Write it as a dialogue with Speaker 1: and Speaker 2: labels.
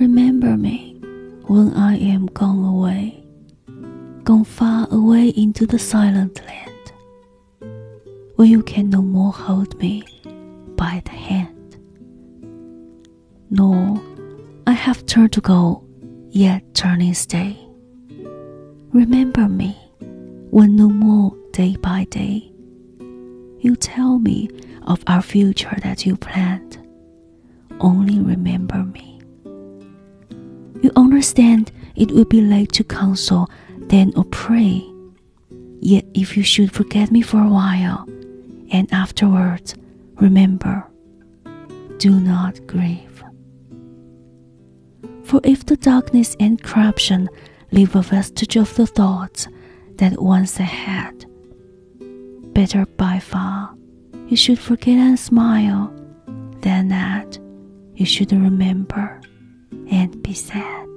Speaker 1: Remember me when I am gone away, gone far away into the silent land, when you can no more hold me by the hand. Nor I have turned to go, yet turning stay. Remember me when no more day by day you tell me of our future that you planned. Only remember understand it would be late to counsel then or pray. Yet if you should forget me for a while, and afterwards remember, do not grieve. For if the darkness and corruption leave a vestige of the thoughts that once I had, better by far you should forget and smile than that you should remember and be sad.